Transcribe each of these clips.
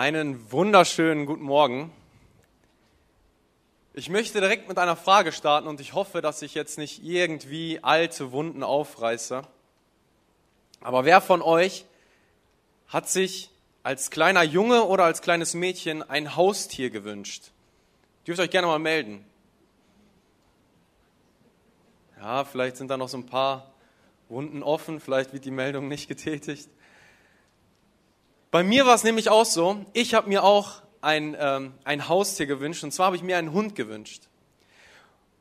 Einen wunderschönen guten Morgen. Ich möchte direkt mit einer Frage starten und ich hoffe, dass ich jetzt nicht irgendwie alte Wunden aufreiße. Aber wer von euch hat sich als kleiner Junge oder als kleines Mädchen ein Haustier gewünscht? Dürft euch gerne mal melden. Ja, vielleicht sind da noch so ein paar Wunden offen, vielleicht wird die Meldung nicht getätigt. Bei mir war es nämlich auch so, ich habe mir auch ein, ähm, ein Haustier gewünscht und zwar habe ich mir einen Hund gewünscht.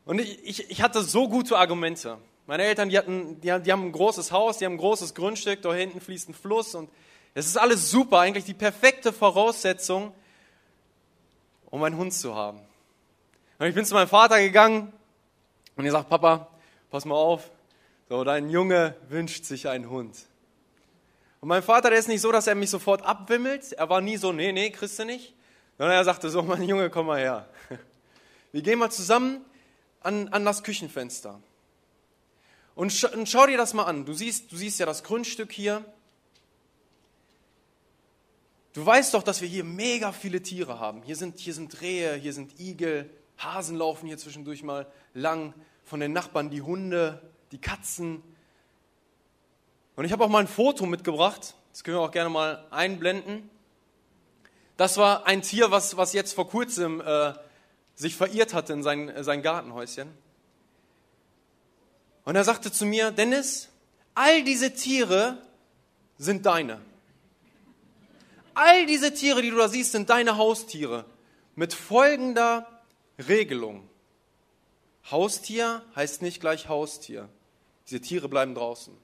Und ich, ich, ich hatte so gute Argumente. Meine Eltern, die, hatten, die, die haben ein großes Haus, die haben ein großes Grundstück, da hinten fließt ein Fluss und es ist alles super, eigentlich die perfekte Voraussetzung, um einen Hund zu haben. Und ich bin zu meinem Vater gegangen und er sagt, Papa, pass mal auf, so, dein Junge wünscht sich einen Hund. Und mein Vater, der ist nicht so, dass er mich sofort abwimmelt. Er war nie so, nee, nee, kriegst du nicht. Sondern er sagte so, mein Junge, komm mal her. Wir gehen mal zusammen an, an das Küchenfenster. Und, sch und schau dir das mal an. Du siehst, du siehst ja das Grundstück hier. Du weißt doch, dass wir hier mega viele Tiere haben. Hier sind, hier sind Rehe, hier sind Igel, Hasen laufen hier zwischendurch mal lang. Von den Nachbarn die Hunde, die Katzen. Und ich habe auch mal ein Foto mitgebracht. Das können wir auch gerne mal einblenden. Das war ein Tier, was, was jetzt vor kurzem äh, sich verirrt hatte in sein, äh, sein Gartenhäuschen. Und er sagte zu mir, Dennis, all diese Tiere sind deine. All diese Tiere, die du da siehst, sind deine Haustiere. Mit folgender Regelung. Haustier heißt nicht gleich Haustier. Diese Tiere bleiben draußen.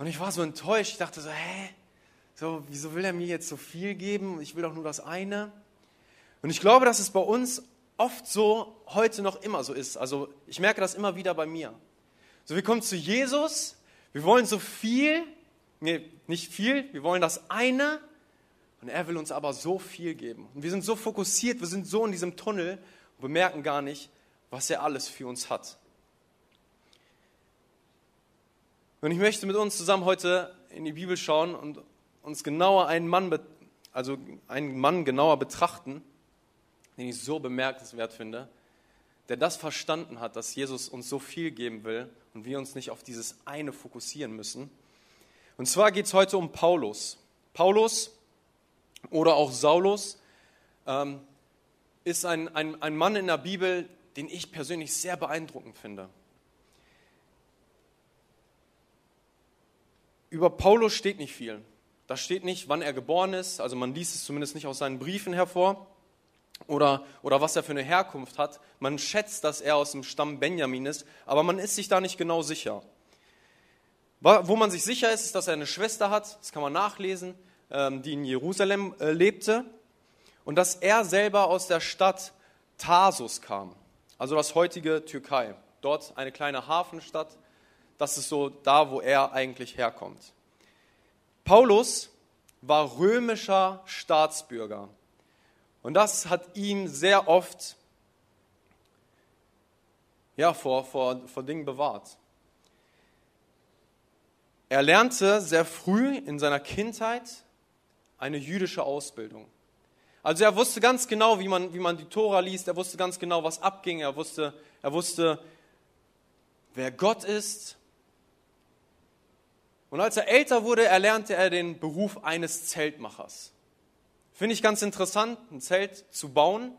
Und ich war so enttäuscht. Ich dachte so, hä? So, wieso will er mir jetzt so viel geben? Ich will doch nur das eine. Und ich glaube, dass es bei uns oft so heute noch immer so ist. Also ich merke das immer wieder bei mir. So, wir kommen zu Jesus, wir wollen so viel, nee, nicht viel, wir wollen das eine und er will uns aber so viel geben. Und wir sind so fokussiert, wir sind so in diesem Tunnel und bemerken gar nicht, was er alles für uns hat. Und ich möchte mit uns zusammen heute in die Bibel schauen und uns genauer einen Mann, also einen Mann genauer betrachten, den ich so bemerkenswert finde, der das verstanden hat, dass Jesus uns so viel geben will und wir uns nicht auf dieses eine fokussieren müssen. Und zwar geht es heute um Paulus. Paulus oder auch Saulus ähm, ist ein, ein, ein Mann in der Bibel, den ich persönlich sehr beeindruckend finde. Über Paulus steht nicht viel. Da steht nicht, wann er geboren ist, also man liest es zumindest nicht aus seinen Briefen hervor, oder, oder was er für eine Herkunft hat. Man schätzt, dass er aus dem Stamm Benjamin ist, aber man ist sich da nicht genau sicher. Wo man sich sicher ist, ist, dass er eine Schwester hat, das kann man nachlesen, ähm, die in Jerusalem äh, lebte, und dass er selber aus der Stadt Tarsus kam, also das heutige Türkei. Dort eine kleine Hafenstadt, das ist so da, wo er eigentlich herkommt. Paulus war römischer Staatsbürger. Und das hat ihn sehr oft ja, vor, vor, vor Dingen bewahrt. Er lernte sehr früh in seiner Kindheit eine jüdische Ausbildung. Also er wusste ganz genau, wie man, wie man die Tora liest, er wusste ganz genau, was abging, er wusste, er wusste, wer Gott ist, und als er älter wurde, erlernte er den Beruf eines Zeltmachers. Finde ich ganz interessant, ein Zelt zu bauen.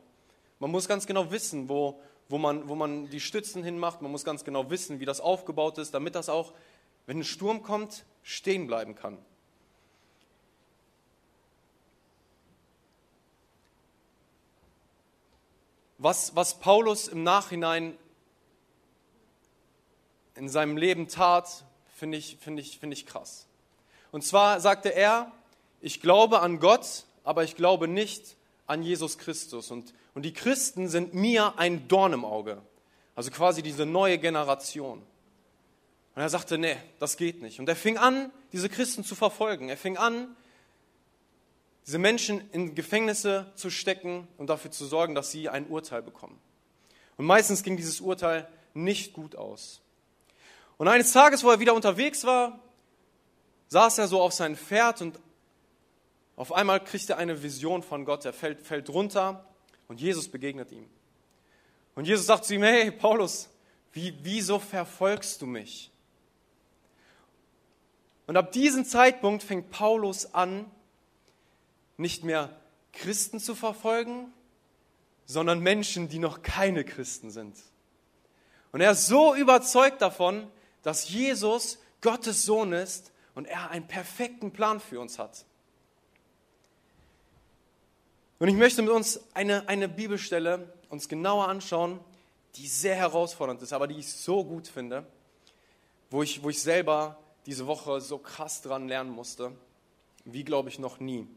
Man muss ganz genau wissen, wo, wo, man, wo man die Stützen hinmacht. Man muss ganz genau wissen, wie das aufgebaut ist, damit das auch, wenn ein Sturm kommt, stehen bleiben kann. Was, was Paulus im Nachhinein in seinem Leben tat, finde ich, find ich, find ich krass. Und zwar sagte er, ich glaube an Gott, aber ich glaube nicht an Jesus Christus. Und, und die Christen sind mir ein Dorn im Auge. Also quasi diese neue Generation. Und er sagte, nee, das geht nicht. Und er fing an, diese Christen zu verfolgen. Er fing an, diese Menschen in Gefängnisse zu stecken und dafür zu sorgen, dass sie ein Urteil bekommen. Und meistens ging dieses Urteil nicht gut aus. Und eines Tages, wo er wieder unterwegs war, saß er so auf sein Pferd und Auf einmal kriegt er eine Vision von Gott. Er fällt, fällt runter und Jesus begegnet ihm. Und Jesus sagt zu ihm, hey Paulus, wie, wieso verfolgst du mich? Und ab diesem Zeitpunkt fängt Paulus an, nicht mehr Christen zu verfolgen, sondern Menschen, die noch keine Christen sind. Und er ist so überzeugt davon, dass Jesus Gottes Sohn ist und er einen perfekten Plan für uns hat. Und ich möchte mit uns eine, eine Bibelstelle uns genauer anschauen, die sehr herausfordernd ist, aber die ich so gut finde, wo ich, wo ich selber diese Woche so krass dran lernen musste, wie glaube ich noch nie.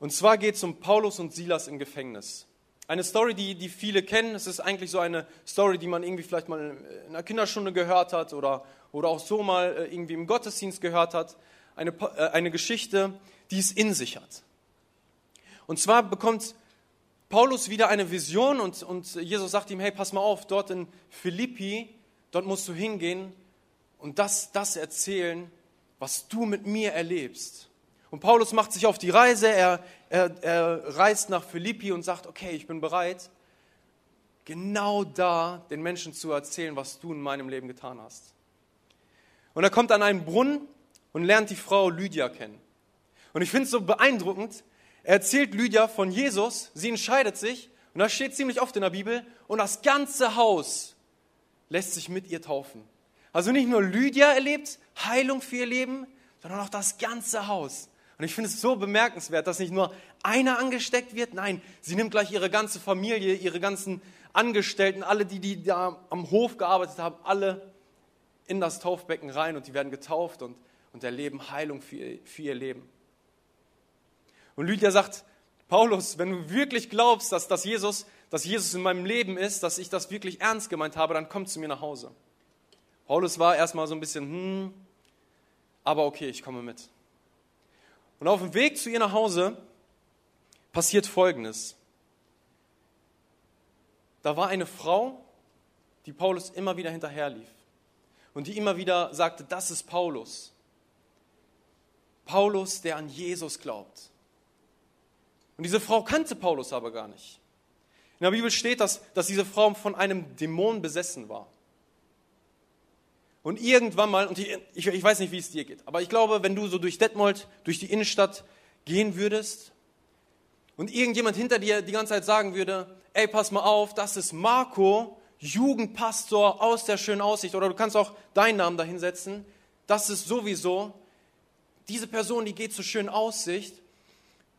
Und zwar geht es um Paulus und Silas im Gefängnis. Eine Story, die, die viele kennen. Es ist eigentlich so eine Story, die man irgendwie vielleicht mal in einer Kinderstunde gehört hat oder, oder auch so mal äh, irgendwie im Gottesdienst gehört hat. Eine, äh, eine Geschichte, die es in sich hat. Und zwar bekommt Paulus wieder eine Vision und, und Jesus sagt ihm, hey, pass mal auf, dort in Philippi, dort musst du hingehen und das, das erzählen, was du mit mir erlebst. Und Paulus macht sich auf die Reise, er, er, er reist nach Philippi und sagt, okay, ich bin bereit, genau da den Menschen zu erzählen, was du in meinem Leben getan hast. Und er kommt an einen Brunnen und lernt die Frau Lydia kennen. Und ich finde es so beeindruckend, er erzählt Lydia von Jesus, sie entscheidet sich, und das steht ziemlich oft in der Bibel, und das ganze Haus lässt sich mit ihr taufen. Also nicht nur Lydia erlebt Heilung für ihr Leben, sondern auch das ganze Haus. Und ich finde es so bemerkenswert, dass nicht nur einer angesteckt wird, nein, sie nimmt gleich ihre ganze Familie, ihre ganzen Angestellten, alle, die, die da am Hof gearbeitet haben, alle in das Taufbecken rein und die werden getauft und, und erleben Heilung für ihr, für ihr Leben. Und Lydia sagt, Paulus, wenn du wirklich glaubst, dass, dass, Jesus, dass Jesus in meinem Leben ist, dass ich das wirklich ernst gemeint habe, dann komm zu mir nach Hause. Paulus war erstmal so ein bisschen, hm, aber okay, ich komme mit. Und auf dem Weg zu ihr nach Hause passiert Folgendes. Da war eine Frau, die Paulus immer wieder hinterherlief und die immer wieder sagte, das ist Paulus. Paulus, der an Jesus glaubt. Und diese Frau kannte Paulus aber gar nicht. In der Bibel steht, dass, dass diese Frau von einem Dämon besessen war. Und irgendwann mal, und ich, ich, weiß nicht, wie es dir geht, aber ich glaube, wenn du so durch Detmold, durch die Innenstadt gehen würdest und irgendjemand hinter dir die ganze Zeit sagen würde, ey, pass mal auf, das ist Marco, Jugendpastor aus der schönen Aussicht, oder du kannst auch deinen Namen da hinsetzen, das ist sowieso, diese Person, die geht zur schönen Aussicht,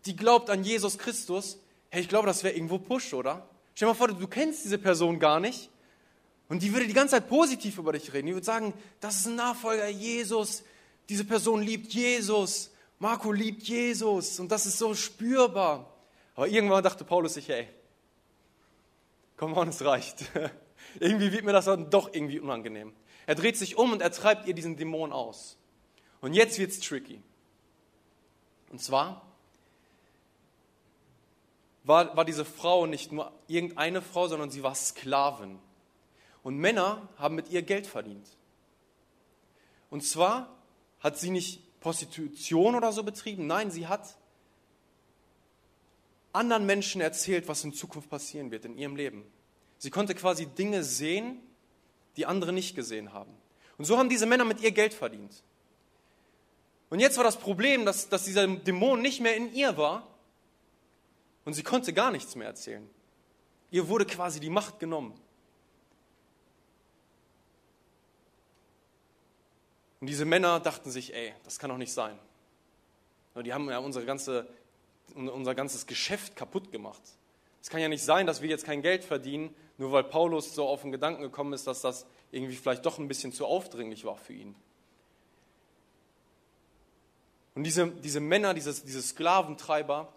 die glaubt an Jesus Christus, hey, ich glaube, das wäre irgendwo Push, oder? Stell dir mal vor, du kennst diese Person gar nicht und die würde die ganze Zeit positiv über dich reden. Die würde sagen, das ist ein Nachfolger Jesus. Diese Person liebt Jesus. Marco liebt Jesus. Und das ist so spürbar. Aber irgendwann dachte Paulus sich, hey, komm on, es reicht. irgendwie wird mir das dann doch irgendwie unangenehm. Er dreht sich um und er treibt ihr diesen Dämon aus. Und jetzt wird es tricky. Und zwar war, war diese Frau nicht nur irgendeine Frau, sondern sie war Sklavin. Und Männer haben mit ihr Geld verdient. Und zwar hat sie nicht Prostitution oder so betrieben, nein, sie hat anderen Menschen erzählt, was in Zukunft passieren wird in ihrem Leben. Sie konnte quasi Dinge sehen, die andere nicht gesehen haben. Und so haben diese Männer mit ihr Geld verdient. Und jetzt war das Problem, dass, dass dieser Dämon nicht mehr in ihr war und sie konnte gar nichts mehr erzählen. Ihr wurde quasi die Macht genommen. Und diese Männer dachten sich, ey, das kann doch nicht sein. Die haben ja unsere ganze, unser ganzes Geschäft kaputt gemacht. Es kann ja nicht sein, dass wir jetzt kein Geld verdienen, nur weil Paulus so auf den Gedanken gekommen ist, dass das irgendwie vielleicht doch ein bisschen zu aufdringlich war für ihn. Und diese, diese Männer, diese, diese Sklaventreiber,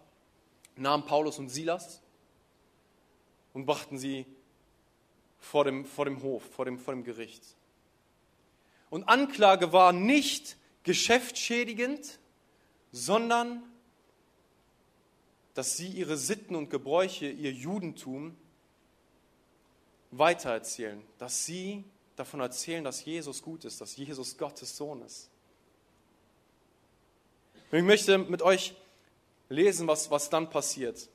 nahmen Paulus und Silas und brachten sie vor dem, vor dem Hof, vor dem, vor dem Gericht. Und Anklage war nicht geschäftsschädigend, sondern dass sie ihre Sitten und Gebräuche, ihr Judentum weitererzählen, dass sie davon erzählen, dass Jesus gut ist, dass Jesus Gottes Sohn ist. Und ich möchte mit euch lesen, was, was dann passiert.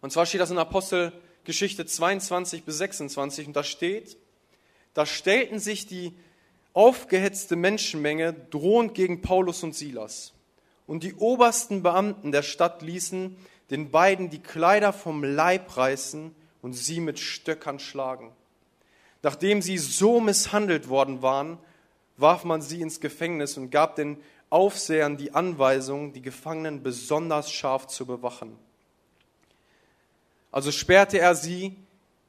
Und zwar steht das in Apostelgeschichte 22 bis 26 und da steht, da stellten sich die aufgehetzte Menschenmenge drohend gegen Paulus und Silas. Und die obersten Beamten der Stadt ließen den beiden die Kleider vom Leib reißen und sie mit Stöckern schlagen. Nachdem sie so misshandelt worden waren, warf man sie ins Gefängnis und gab den Aufsehern die Anweisung, die Gefangenen besonders scharf zu bewachen. Also sperrte er sie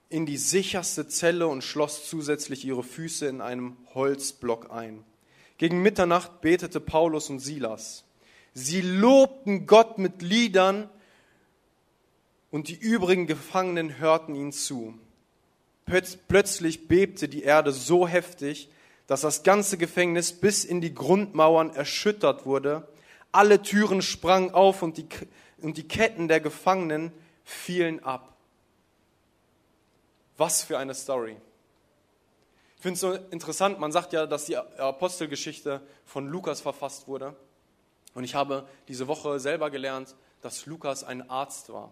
in die sicherste Zelle und schloss zusätzlich ihre Füße in einem Holzblock ein. Gegen Mitternacht betete Paulus und Silas. Sie lobten Gott mit Liedern und die übrigen Gefangenen hörten ihnen zu. Plötzlich bebte die Erde so heftig, dass das ganze Gefängnis bis in die Grundmauern erschüttert wurde. Alle Türen sprangen auf und die, und die Ketten der Gefangenen fielen ab. Was für eine Story. Ich finde es so interessant, man sagt ja, dass die Apostelgeschichte von Lukas verfasst wurde. Und ich habe diese Woche selber gelernt, dass Lukas ein Arzt war.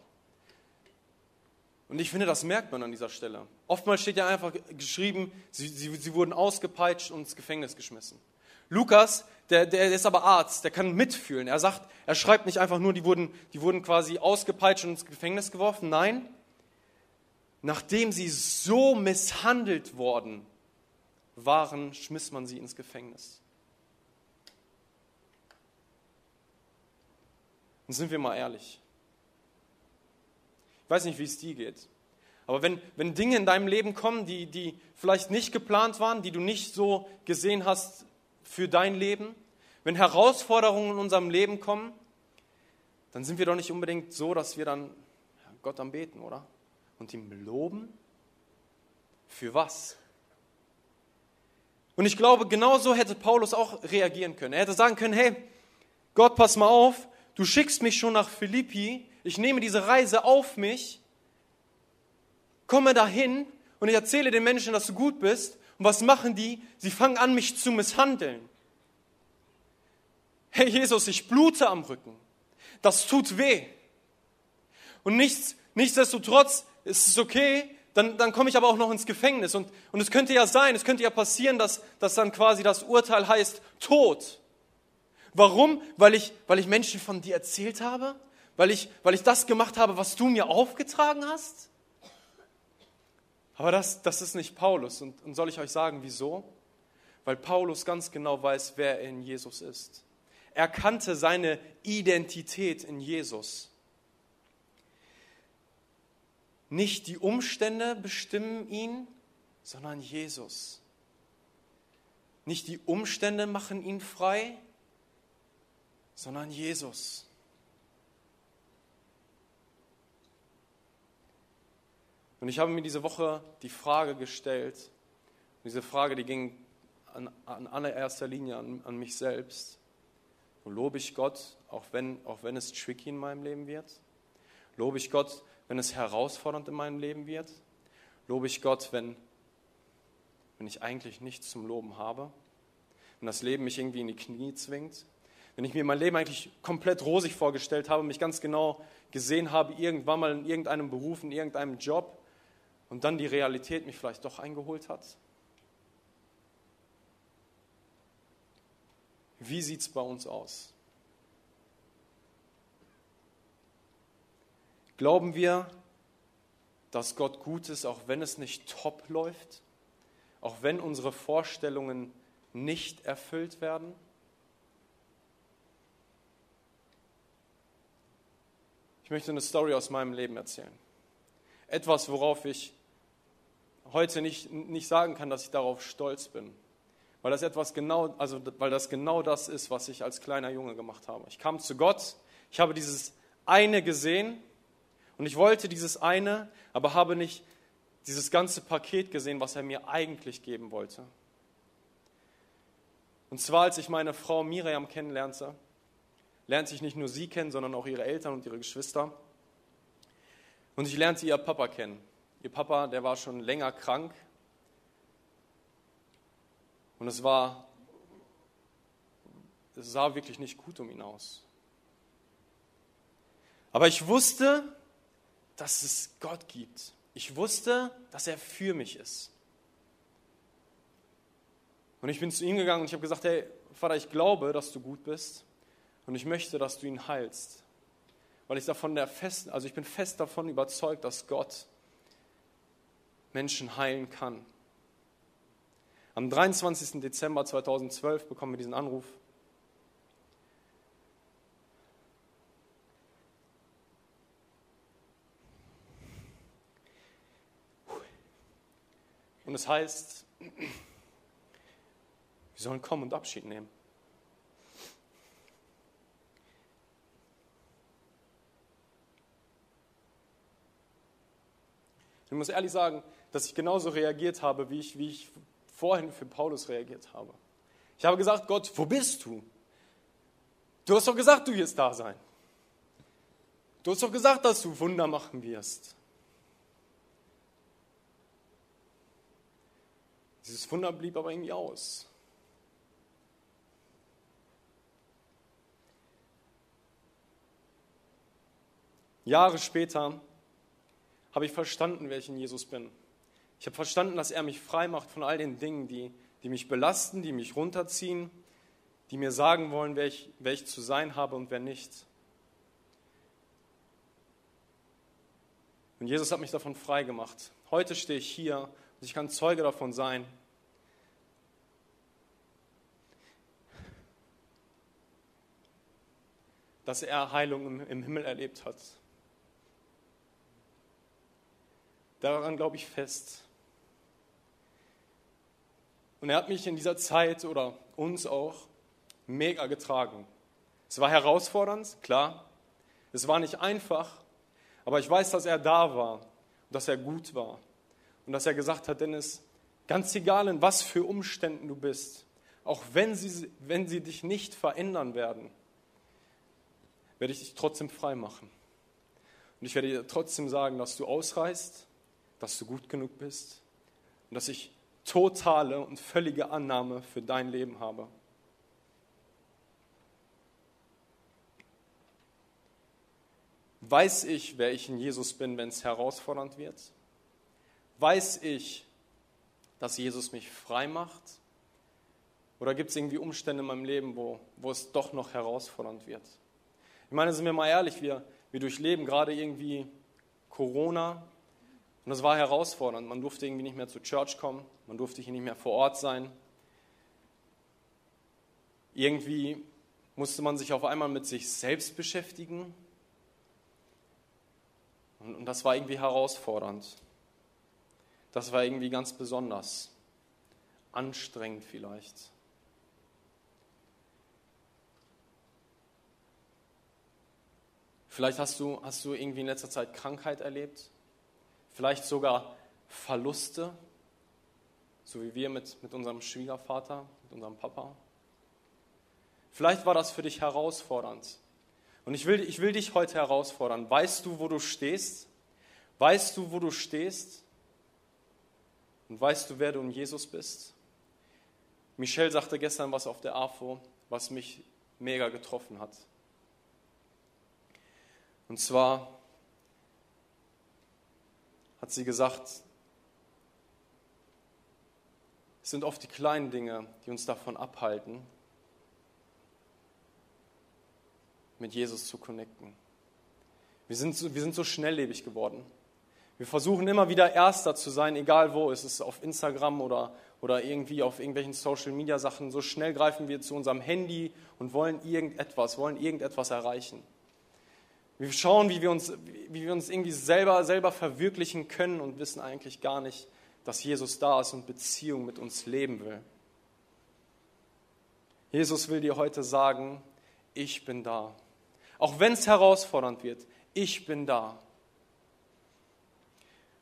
Und ich finde, das merkt man an dieser Stelle. Oftmals steht ja einfach geschrieben, sie, sie, sie wurden ausgepeitscht und ins Gefängnis geschmissen. Lukas, der, der ist aber Arzt, der kann mitfühlen. Er sagt, er schreibt nicht einfach nur, die wurden, die wurden quasi ausgepeitscht und ins Gefängnis geworfen. Nein, nachdem sie so misshandelt worden waren, schmiss man sie ins Gefängnis. Und sind wir mal ehrlich. Ich weiß nicht, wie es dir geht. Aber wenn, wenn Dinge in deinem Leben kommen, die, die vielleicht nicht geplant waren, die du nicht so gesehen hast für dein Leben, wenn Herausforderungen in unserem Leben kommen, dann sind wir doch nicht unbedingt so, dass wir dann Gott anbeten, oder? Und ihm loben? Für was? Und ich glaube, genauso hätte Paulus auch reagieren können. Er hätte sagen können, hey, Gott, pass mal auf, du schickst mich schon nach Philippi, ich nehme diese Reise auf mich, komme dahin und ich erzähle den Menschen, dass du gut bist. Und was machen die? Sie fangen an, mich zu misshandeln. Hey Jesus, ich blute am Rücken. Das tut weh. Und nichts, nichtsdestotrotz ist es okay, dann, dann komme ich aber auch noch ins Gefängnis. Und, und es könnte ja sein, es könnte ja passieren, dass, dass dann quasi das Urteil heißt Tod. Warum? Weil ich, weil ich Menschen von dir erzählt habe? Weil ich, weil ich das gemacht habe, was du mir aufgetragen hast? Aber das, das ist nicht Paulus. Und, und soll ich euch sagen, wieso? Weil Paulus ganz genau weiß, wer er in Jesus ist. Er kannte seine Identität in Jesus. Nicht die Umstände bestimmen ihn, sondern Jesus. Nicht die Umstände machen ihn frei, sondern Jesus. Und ich habe mir diese Woche die Frage gestellt, diese Frage, die ging an, an allererster Linie an, an mich selbst. Wo lobe ich Gott, auch wenn, auch wenn es tricky in meinem Leben wird? Lobe ich Gott, wenn es herausfordernd in meinem Leben wird? Lobe ich Gott, wenn, wenn ich eigentlich nichts zum Loben habe? Wenn das Leben mich irgendwie in die Knie zwingt? Wenn ich mir mein Leben eigentlich komplett rosig vorgestellt habe, mich ganz genau gesehen habe, irgendwann mal in irgendeinem Beruf, in irgendeinem Job, und dann die Realität mich vielleicht doch eingeholt hat? Wie sieht es bei uns aus? Glauben wir, dass Gott gut ist, auch wenn es nicht top läuft? Auch wenn unsere Vorstellungen nicht erfüllt werden? Ich möchte eine Story aus meinem Leben erzählen. Etwas, worauf ich heute nicht, nicht sagen kann, dass ich darauf stolz bin. Weil das etwas genau, also weil das genau das ist, was ich als kleiner Junge gemacht habe. Ich kam zu Gott, ich habe dieses eine gesehen und ich wollte dieses eine, aber habe nicht dieses ganze Paket gesehen, was er mir eigentlich geben wollte. Und zwar, als ich meine Frau Miriam kennenlernte, lernte ich nicht nur sie kennen, sondern auch ihre Eltern und ihre Geschwister. Und ich lernte ihr Papa kennen. Ihr Papa, der war schon länger krank. Und es war, das sah wirklich nicht gut um ihn aus. Aber ich wusste, dass es Gott gibt. Ich wusste, dass er für mich ist. Und ich bin zu ihm gegangen und ich habe gesagt, hey, Vater, ich glaube, dass du gut bist und ich möchte, dass du ihn heilst. Weil ich davon der festen, also ich bin fest davon überzeugt, dass Gott Menschen heilen kann. Am 23. Dezember 2012 bekommen wir diesen Anruf. Und es heißt, wir sollen kommen und Abschied nehmen. Ich muss ehrlich sagen, dass ich genauso reagiert habe, wie ich, wie ich vorhin für Paulus reagiert habe. Ich habe gesagt, Gott, wo bist du? Du hast doch gesagt, du wirst da sein. Du hast doch gesagt, dass du Wunder machen wirst. Dieses Wunder blieb aber irgendwie aus. Jahre später habe ich verstanden, wer ich in Jesus bin. Ich habe verstanden, dass er mich frei macht von all den Dingen, die, die mich belasten, die mich runterziehen, die mir sagen wollen, wer ich, wer ich zu sein habe und wer nicht. Und Jesus hat mich davon frei gemacht. Heute stehe ich hier und ich kann Zeuge davon sein, dass er Heilung im, im Himmel erlebt hat. Daran glaube ich fest. Und er hat mich in dieser Zeit oder uns auch mega getragen. Es war herausfordernd, klar. Es war nicht einfach, aber ich weiß, dass er da war und dass er gut war. Und dass er gesagt hat, Dennis, ganz egal in was für Umständen du bist, auch wenn sie, wenn sie dich nicht verändern werden, werde ich dich trotzdem frei machen. Und ich werde dir trotzdem sagen, dass du ausreißt, dass du gut genug bist und dass ich totale und völlige Annahme für dein Leben habe. Weiß ich, wer ich in Jesus bin, wenn es herausfordernd wird? Weiß ich, dass Jesus mich frei macht? Oder gibt es irgendwie Umstände in meinem Leben, wo, wo es doch noch herausfordernd wird? Ich meine, sind wir mal ehrlich, wir, wir durchleben gerade irgendwie Corona und das war herausfordernd. Man durfte irgendwie nicht mehr zur Church kommen, man durfte hier nicht mehr vor Ort sein. Irgendwie musste man sich auf einmal mit sich selbst beschäftigen. Und, und das war irgendwie herausfordernd. Das war irgendwie ganz besonders. Anstrengend vielleicht. Vielleicht hast du, hast du irgendwie in letzter Zeit Krankheit erlebt, vielleicht sogar Verluste, so wie wir mit, mit unserem Schwiegervater, mit unserem Papa. Vielleicht war das für dich herausfordernd. Und ich will, ich will dich heute herausfordern. Weißt du, wo du stehst? Weißt du, wo du stehst? Und weißt du, wer du in Jesus bist? Michelle sagte gestern was auf der AFO, was mich mega getroffen hat. Und zwar hat sie gesagt, es sind oft die kleinen Dinge, die uns davon abhalten, mit Jesus zu connecten. Wir sind, so, wir sind so schnelllebig geworden. Wir versuchen immer wieder Erster zu sein, egal wo. Es ist auf Instagram oder, oder irgendwie auf irgendwelchen Social-Media-Sachen. So schnell greifen wir zu unserem Handy und wollen irgendetwas, wollen irgendetwas erreichen. Wir schauen, wie wir uns, wie wir uns irgendwie selber, selber verwirklichen können und wissen eigentlich gar nicht, dass Jesus da ist und Beziehung mit uns leben will. Jesus will dir heute sagen, ich bin da. Auch wenn es herausfordernd wird, ich bin da.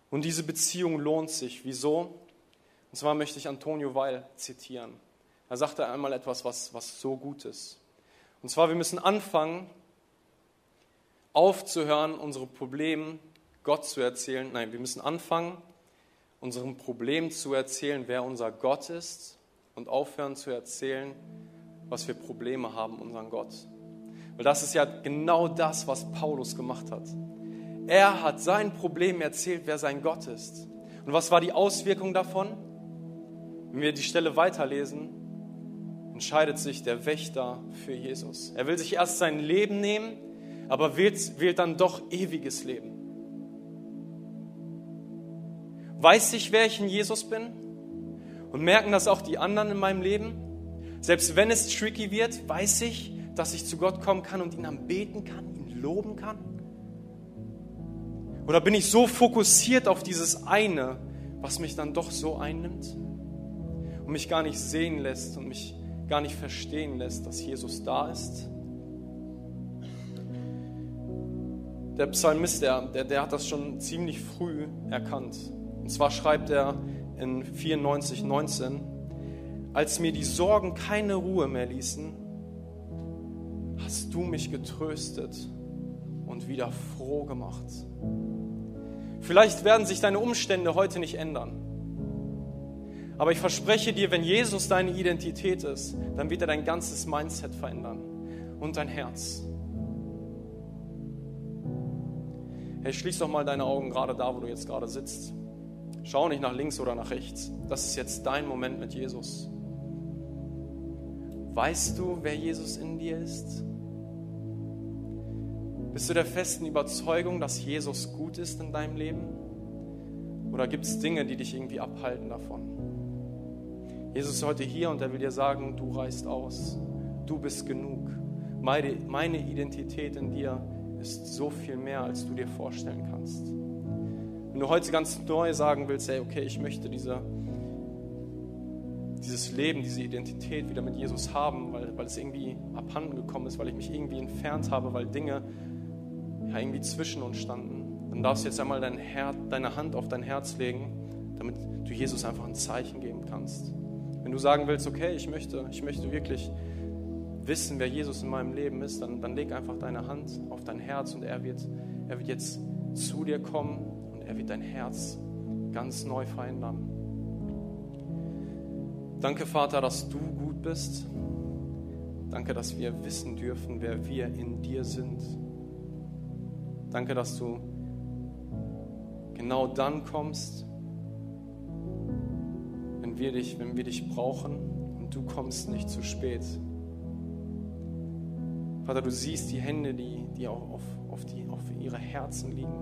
Und diese Beziehung lohnt sich. Wieso? Und zwar möchte ich Antonio Weil zitieren. Er sagte einmal etwas, was, was so gut ist. Und zwar, wir müssen anfangen, aufzuhören, unsere Probleme Gott zu erzählen. Nein, wir müssen anfangen, unserem Problem zu erzählen, wer unser Gott ist und aufhören zu erzählen, was für Probleme haben, unseren Gott. Weil das ist ja genau das, was Paulus gemacht hat. Er hat sein Problem erzählt, wer sein Gott ist. Und was war die Auswirkung davon? Wenn wir die Stelle weiterlesen, entscheidet sich der Wächter für Jesus. Er will sich erst sein Leben nehmen, aber wählt, wählt dann doch ewiges Leben. Weiß ich, wer ich in Jesus bin? Und merken das auch die anderen in meinem Leben? Selbst wenn es tricky wird, weiß ich, dass ich zu Gott kommen kann und ihn anbeten kann, ihn loben kann? Oder bin ich so fokussiert auf dieses eine, was mich dann doch so einnimmt und mich gar nicht sehen lässt und mich gar nicht verstehen lässt, dass Jesus da ist? Der Psalmist, der, der, der hat das schon ziemlich früh erkannt. Und zwar schreibt er in 94, 19, als mir die Sorgen keine Ruhe mehr ließen, hast du mich getröstet und wieder froh gemacht. Vielleicht werden sich deine Umstände heute nicht ändern. Aber ich verspreche dir, wenn Jesus deine Identität ist, dann wird er dein ganzes Mindset verändern und dein Herz. Hey, schließ doch mal deine Augen gerade da, wo du jetzt gerade sitzt. Schau nicht nach links oder nach rechts. Das ist jetzt dein Moment mit Jesus. Weißt du, wer Jesus in dir ist? Bist du der festen Überzeugung, dass Jesus gut ist in deinem Leben? Oder gibt es Dinge, die dich irgendwie abhalten davon? Jesus ist heute hier und er will dir sagen, du reichst aus. Du bist genug. Meine, meine Identität in dir ist so viel mehr, als du dir vorstellen kannst. Wenn du heute ganz neu sagen willst, hey, okay, ich möchte diese, dieses Leben, diese Identität wieder mit Jesus haben, weil, weil es irgendwie abhanden gekommen ist, weil ich mich irgendwie entfernt habe, weil Dinge ja, irgendwie zwischen uns standen, dann darfst du jetzt einmal dein Herz, deine Hand auf dein Herz legen, damit du Jesus einfach ein Zeichen geben kannst. Wenn du sagen willst, okay, ich möchte, ich möchte wirklich wissen, wer Jesus in meinem Leben ist, dann, dann leg einfach deine Hand auf dein Herz und er wird, er wird jetzt zu dir kommen und er wird dein Herz ganz neu verändern. Danke, Vater, dass du gut bist. Danke, dass wir wissen dürfen, wer wir in dir sind. Danke, dass du genau dann kommst, wenn wir dich, wenn wir dich brauchen und du kommst nicht zu spät. Vater, du siehst die Hände, die, die auch auf, auf, die, auf ihre Herzen liegen.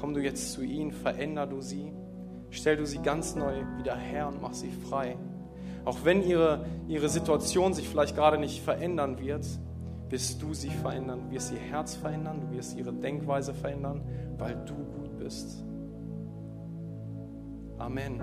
Komm du jetzt zu ihnen, veränder du sie, stell du sie ganz neu wieder her und mach sie frei. Auch wenn ihre, ihre Situation sich vielleicht gerade nicht verändern wird, wirst du sie verändern, du wirst ihr Herz verändern, du wirst ihre Denkweise verändern, weil du gut bist. Amen.